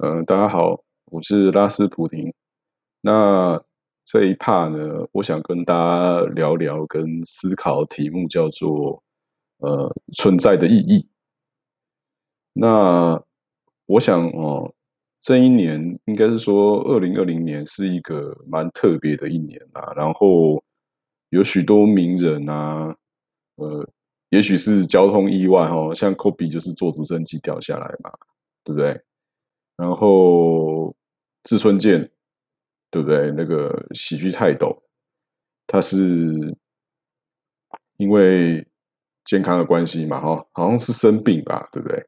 嗯，大家好，我是拉斯普廷。那这一 part 呢，我想跟大家聊聊跟思考题目，叫做呃存在的意义。那我想哦，这一年应该是说二零二零年是一个蛮特别的一年啊。然后有许多名人啊，呃，也许是交通意外哈，像科比就是坐直升机掉下来嘛，对不对？然后志村健，对不对？那个喜剧泰斗，他是因为健康的关系嘛，哈，好像是生病吧，对不对？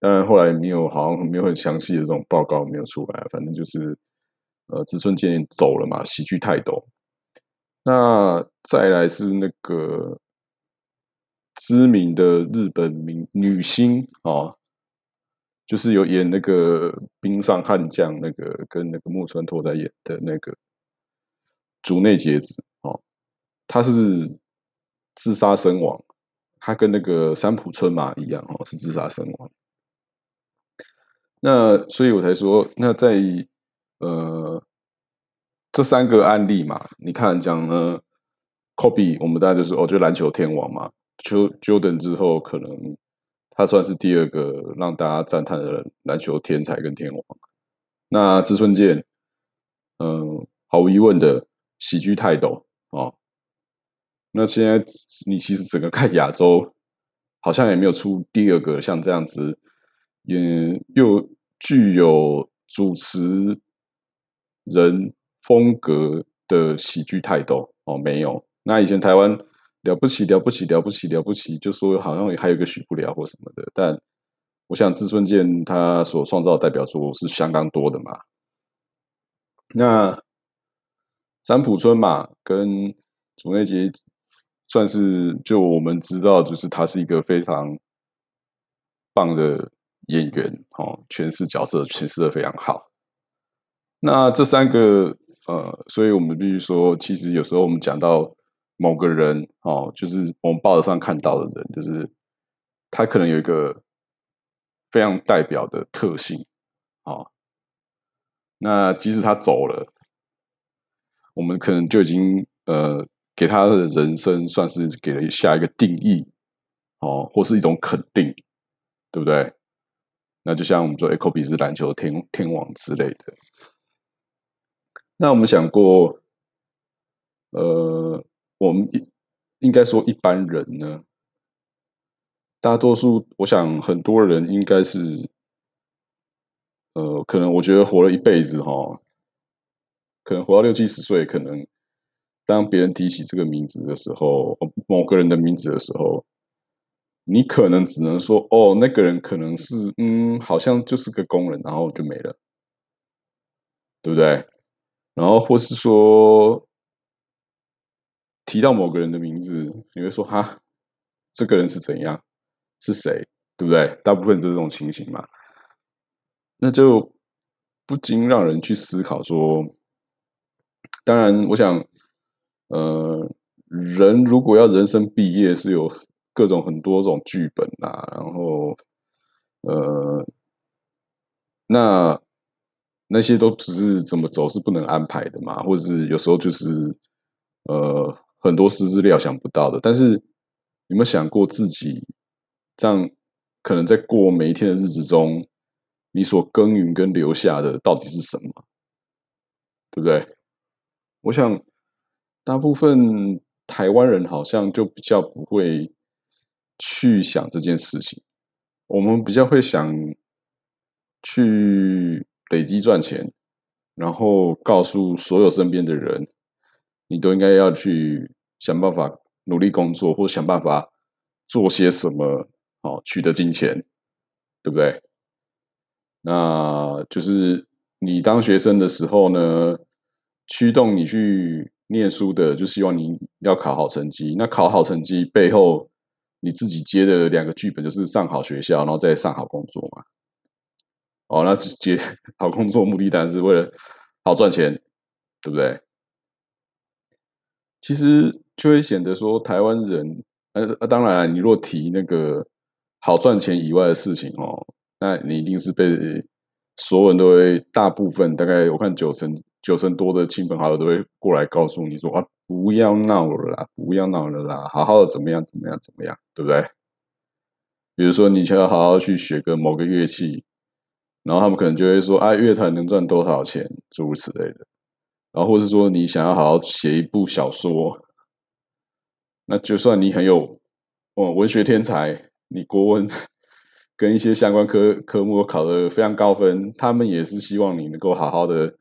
当然后来没有，好像没有很详细的这种报告没有出来，反正就是呃，志村健走了嘛，喜剧泰斗。那再来是那个知名的日本名女星啊。就是有演那个冰上悍将，那个跟那个木村拓哉演的那个竹内结子哦，他是自杀身亡，他跟那个三浦春马一样哦，是自杀身亡。那所以我才说，那在呃这三个案例嘛，你看讲呢，Kobe 我们大家就是哦，就篮球天王嘛，Jo Jordan 之后可能。他算是第二个让大家赞叹的篮球天才跟天王。那志村健，嗯，毫无疑问的喜剧泰斗哦。那现在你其实整个看亚洲，好像也没有出第二个像这样子，也又具有主持人风格的喜剧泰斗哦，没有。那以前台湾。了不起，了不起，了不起，了不起，就说好像还有个许不了或什么的，但我想志尊健他所创造的代表作是相当多的嘛。那三浦春马跟竹内结算是就我们知道，就是他是一个非常棒的演员哦，诠释角色诠释的非常好。那这三个呃，所以我们必须说，其实有时候我们讲到。某个人哦，就是我们报纸上看到的人，就是他可能有一个非常代表的特性，哦，那即使他走了，我们可能就已经呃给他的人生算是给了下一个定义，哦，或是一种肯定，对不对？那就像我们说，哎，科比是篮球天天王之类的。那我们想过，呃。我们应应该说一般人呢，大多数我想很多人应该是，呃，可能我觉得活了一辈子哈，可能活到六七十岁，可能当别人提起这个名字的时候，某个人的名字的时候，你可能只能说哦，那个人可能是嗯，好像就是个工人，然后就没了，对不对？然后或是说。提到某个人的名字，你会说哈，这个人是怎样？是谁？对不对？大部分都是这种情形嘛。那就不禁让人去思考说，当然，我想，呃，人如果要人生毕业，是有各种很多种剧本啊。然后，呃，那那些都只是怎么走是不能安排的嘛，或者是有时候就是，呃。很多事是料想不到的，但是有没有想过自己这样可能在过每一天的日子中，你所耕耘跟留下的到底是什么？对不对？我想大部分台湾人好像就比较不会去想这件事情，我们比较会想去累积赚钱，然后告诉所有身边的人。你都应该要去想办法努力工作，或想办法做些什么，好取得金钱，对不对？那就是你当学生的时候呢，驱动你去念书的，就希望你要考好成绩。那考好成绩背后，你自己接的两个剧本就是上好学校，然后再上好工作嘛。哦，那接 好工作目的当然是为了好赚钱，对不对？其实就会显得说，台湾人，呃，当然，你若提那个好赚钱以外的事情哦，那你一定是被所有人都会，大部分大概我看九成九成多的亲朋好友都会过来告诉你说啊，不要闹了啦，不要闹了啦，好好的怎么样怎么样怎么样，对不对？比如说你想要好好去学个某个乐器，然后他们可能就会说啊，乐团能赚多少钱，诸如此类的。然后或是说你想要好好写一部小说，那就算你很有哦文学天才，你国文。跟一些相关科科目考的非常高分，他们也是希望你能够好好的，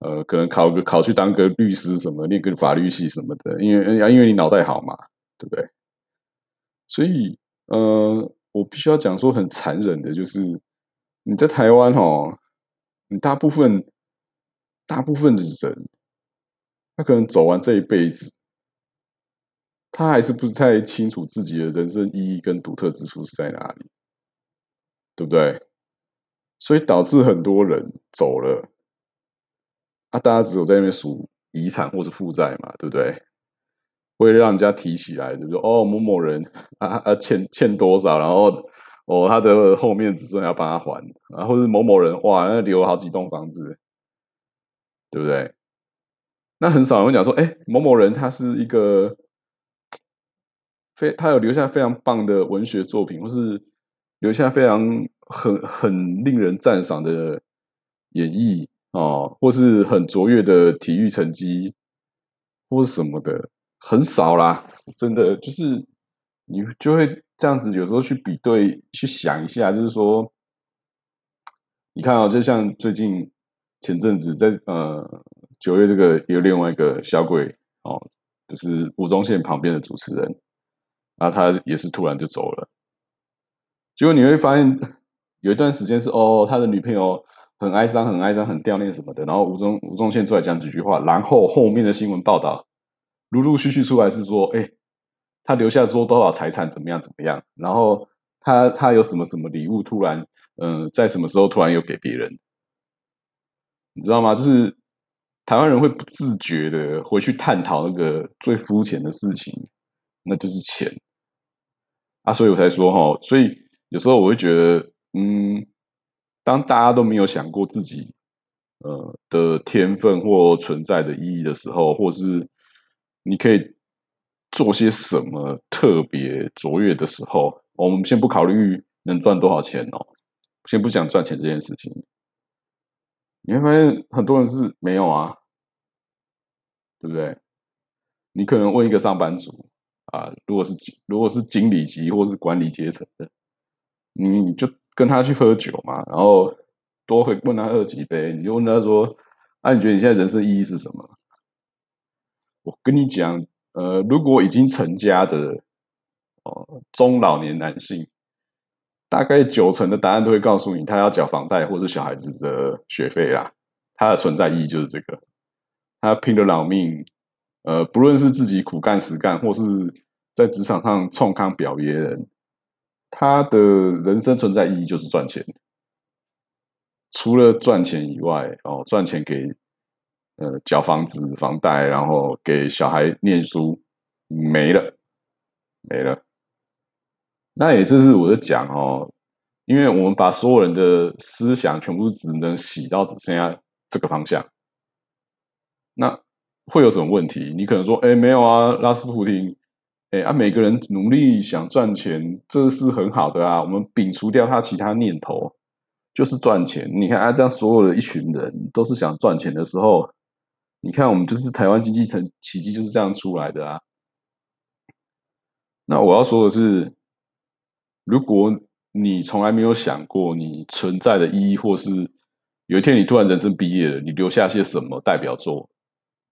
呃，可能考个考去当个律师什么，念个法律系什么的，因为因为你脑袋好嘛，对不对？所以，呃，我必须要讲说很残忍的，就是你在台湾哦，你大部分大部分的人，他可能走完这一辈子，他还是不太清楚自己的人生意义跟独特之处是在哪里。对不对？所以导致很多人走了，啊，大家只有在那边数遗产或是负债嘛，对不对？会让人家提起来，就说哦，某某人啊啊欠欠多少，然后哦他的后面子孙要帮他还，然后是某某人哇，那留好几栋房子，对不对？那很少人会讲说，哎，某某人他是一个非他有留下非常棒的文学作品，或是。留下非常很很令人赞赏的演绎哦，或是很卓越的体育成绩，或是什么的，很少啦。真的就是你就会这样子，有时候去比对，去想一下，就是说，你看啊，就像最近前阵子在呃九月这个有另外一个小鬼哦，就是吴宗宪旁边的主持人，然后他也是突然就走了。结果你会发现，有一段时间是哦，他的女朋友很哀伤、很哀伤、很掉念什么的。然后吴宗吴宗宪出来讲几句话，然后后面的新闻报道陆陆续续出来是说，哎，他留下说多少财产，怎么样怎么样。然后他他有什么什么礼物，突然嗯，在什么时候突然又给别人，你知道吗？就是台湾人会不自觉的回去探讨那个最肤浅的事情，那就是钱啊。所以我才说哈，所以。有时候我会觉得，嗯，当大家都没有想过自己，呃的天分或存在的意义的时候，或是你可以做些什么特别卓越的时候，我们先不考虑能赚多少钱哦，先不讲赚钱这件事情，你会发现很多人是没有啊，对不对？你可能问一个上班族啊，如果是如果是经理级或是管理阶层的。你就跟他去喝酒嘛，然后多会问他喝几杯，你就问他说：“啊，你觉得你现在人生意义是什么？”我跟你讲，呃，如果已经成家的哦中老年男性，大概九成的答案都会告诉你，他要缴房贷或是小孩子的学费啦。他的存在意义就是这个，他拼了老命，呃，不论是自己苦干实干，或是在职场上冲康表别人。他的人生存在意义就是赚钱，除了赚钱以外，哦，赚钱给呃缴房子房贷，然后给小孩念书，没了，没了。那也就是我在讲哦，因为我们把所有人的思想全部只能洗到只剩下这个方向，那会有什么问题？你可能说，哎，没有啊，拉斯普廷。哎啊，每个人努力想赚钱，这是很好的啊。我们摒除掉他其他念头，就是赚钱。你看啊，这样所有的一群人都是想赚钱的时候，你看我们就是台湾经济成奇迹就是这样出来的啊。那我要说的是，如果你从来没有想过你存在的意义，或是有一天你突然人生毕业了，你留下些什么代表作？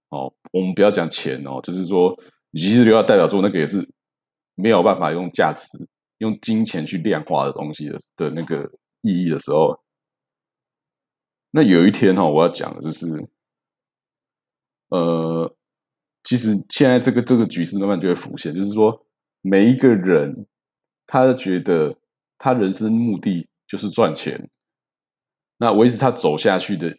哦，我们不要讲钱哦，就是说。你其实留下代表作，那个也是没有办法用价值、用金钱去量化的东西的的那个意义的时候，那有一天哈，我要讲的就是，呃，其实现在这个这个局势慢慢就会浮现，就是说每一个人他觉得他人生目的就是赚钱，那维持他走下去的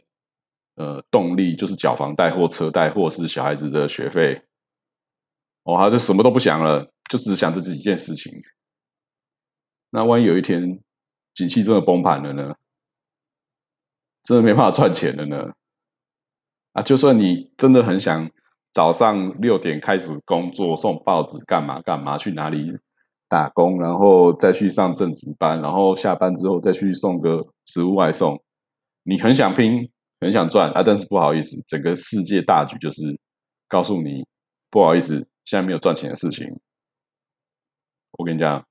呃动力就是缴房贷或车贷或是小孩子的学费。哦，他就什么都不想了，就只想着这几件事情。那万一有一天景气真的崩盘了呢？真的没办法赚钱了呢？啊，就算你真的很想早上六点开始工作，送报纸干嘛干嘛，去哪里打工，然后再去上正职班，然后下班之后再去送个食物外送，你很想拼，很想赚啊，但是不好意思，整个世界大局就是告诉你，不好意思，现在没有赚钱的事情。我跟你讲，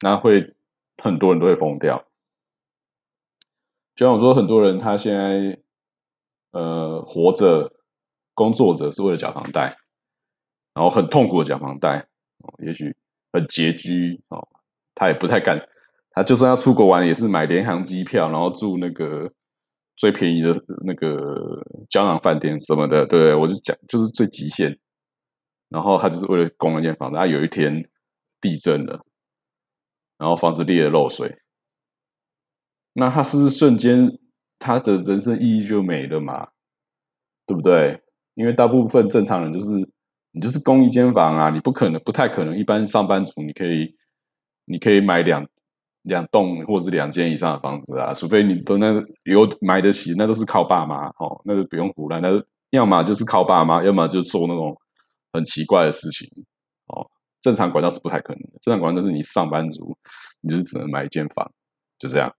那会很多人都会疯掉。就像我说，很多人他现在呃活着、工作着是为了缴房贷，然后很痛苦的缴房贷，哦也许很拮据哦，他也不太敢，他就算要出国玩，也是买联航机票，然后住那个最便宜的那个胶囊饭店什么的，对不对？我就讲，就是最极限。然后他就是为了供那间房子，他有一天地震了，然后房子裂了漏水，那他是不是瞬间他的人生意义就没了嘛？对不对？因为大部分正常人就是你就是供一间房啊，你不可能不太可能一般上班族你可以你可以买两两栋或者是两间以上的房子啊，除非你都那有买得起，那都是靠爸妈哦，那就不用胡乱，那要么就是靠爸妈，要么就做那种。很奇怪的事情哦，正常管道是不太可能的。正常管道是你上班族，你就是只能买一间房，就这样。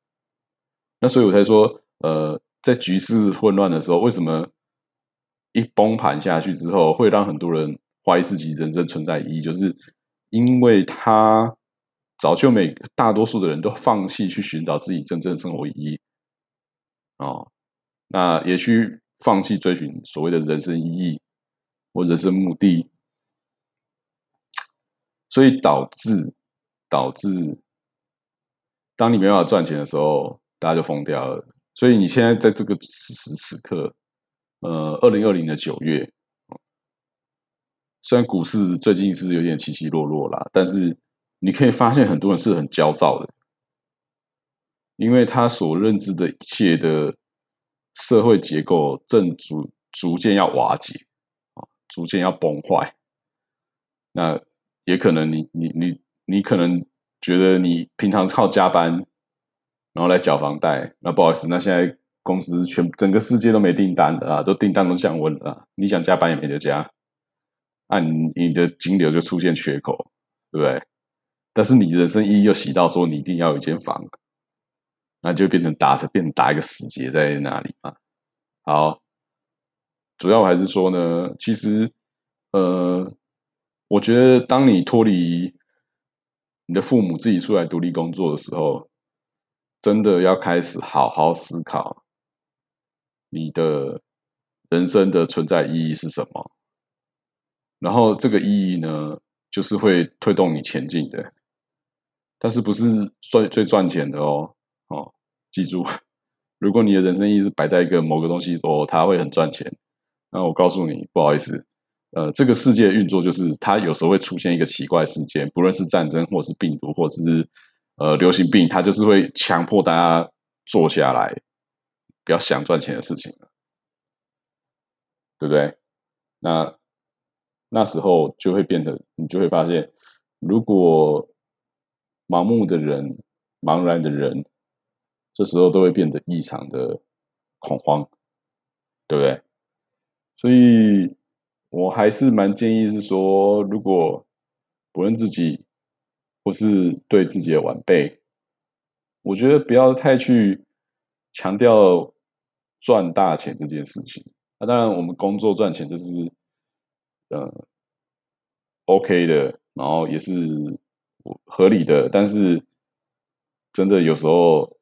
那所以我才说，呃，在局势混乱的时候，为什么一崩盘下去之后，会让很多人怀疑自己人生存在意义？就是因为他早就每大多数的人都放弃去寻找自己真正的生活意义哦，那也去放弃追寻所谓的人生意义。或者是目的，所以导致导致，当你没办法赚钱的时候，大家就疯掉了。所以你现在在这个此时此刻，呃，二零二零的九月，虽然股市最近是有点起起落落啦，但是你可以发现很多人是很焦躁的，因为他所认知的一切的社会结构正逐逐渐要瓦解。啊逐渐要崩坏，那也可能你你你你可能觉得你平常靠加班，然后来缴房贷，那不好意思，那现在公司全整个世界都没订单的啊，都订单都降温了啊，你想加班也没得加，那你的金流就出现缺口，对不对？但是你人生意义又洗到说你一定要有一间房，那就变成打成变成打一个死结在那里嘛，好。主要还是说呢，其实，呃，我觉得当你脱离你的父母，自己出来独立工作的时候，真的要开始好好思考你的人生的存在意义是什么。然后这个意义呢，就是会推动你前进的，但是不是最最赚钱的哦。哦，记住，如果你的人生意义是摆在一个某个东西哦，它会很赚钱。那我告诉你，不好意思，呃，这个世界运作就是它有时候会出现一个奇怪事件，不论是战争，或是病毒，或是呃流行病，它就是会强迫大家坐下来，不要想赚钱的事情对不对？那那时候就会变得，你就会发现，如果盲目的人、茫然的人，这时候都会变得异常的恐慌，对不对？所以，我还是蛮建议是说，如果不论自己或是对自己的晚辈，我觉得不要太去强调赚大钱这件事情。那当然，我们工作赚钱就是呃 OK 的，然后也是合理的。但是，真的有时候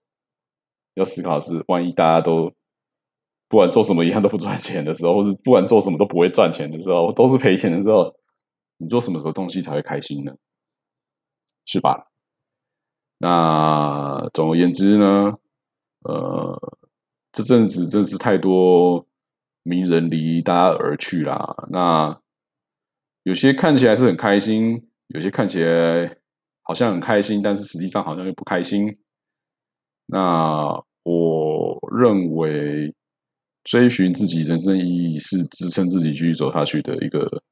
要思考是，万一大家都。不管做什么一样都不赚钱的时候，或是不管做什么都不会赚钱的时候，都是赔钱的时候，你做什么时候东西才会开心呢？是吧？那总而言之呢，呃，这阵子真是太多名人离大家而去啦。那有些看起来是很开心，有些看起来好像很开心，但是实际上好像又不开心。那我认为。追寻自己人生意义是支撑自己继续走下去的一个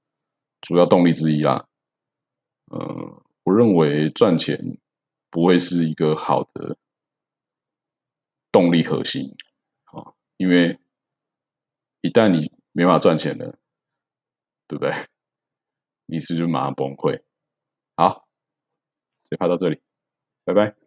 主要动力之一啦。呃，我认为赚钱不会是一个好的动力核心啊，因为一旦你没法赚钱了，对不对？你是就马上崩溃。好，就拍到这里，拜拜。